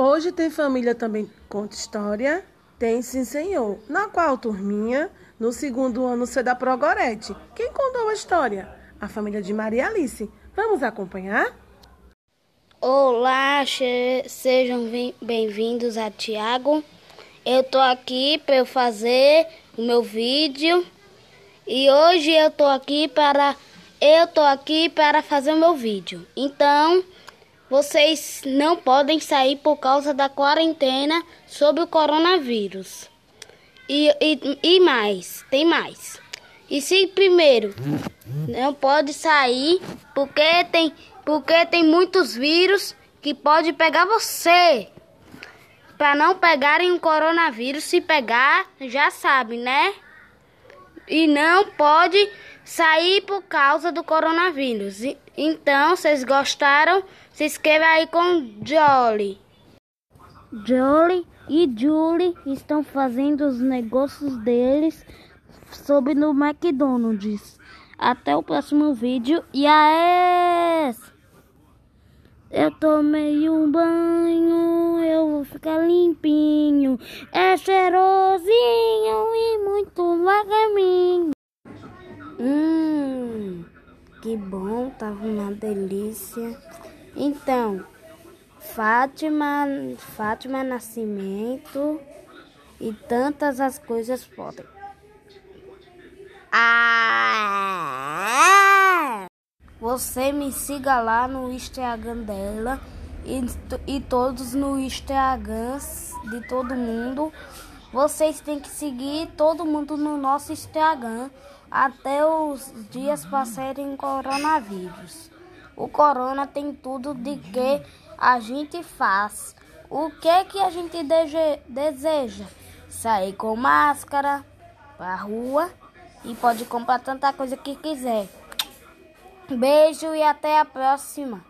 Hoje tem família também conta história? Tem sim, senhor. Na qual turminha? No segundo ano C da Progrorete. Quem contou a história? A família de Maria Alice. Vamos acompanhar? Olá, sejam bem-vindos a Tiago. Eu tô aqui para eu fazer o meu vídeo e hoje eu tô aqui para eu tô aqui para fazer o meu vídeo. Então, vocês não podem sair por causa da quarentena sobre o coronavírus. E, e, e mais, tem mais. E se primeiro não pode sair porque tem, porque tem muitos vírus que pode pegar você. Para não pegarem o coronavírus, se pegar, já sabe, né? E não pode sair por causa do coronavírus. Então, vocês gostaram? Se inscreva aí com Jolly. Jolly e Julie estão fazendo os negócios deles sobre no McDonald's. Até o próximo vídeo e a Eu tomei um banho, eu vou ficar limpinho. É cheirosinho que bom, tava uma delícia. Então, Fátima, Fátima Nascimento e tantas as coisas podem. Ah! Você me siga lá no Instagram dela e, e todos no Instagram de todo mundo. Vocês têm que seguir todo mundo no nosso Instagram até os dias passarem coronavírus. O corona tem tudo de que a gente faz. O que que a gente deseja? Sair com máscara pra rua e pode comprar tanta coisa que quiser. Beijo e até a próxima.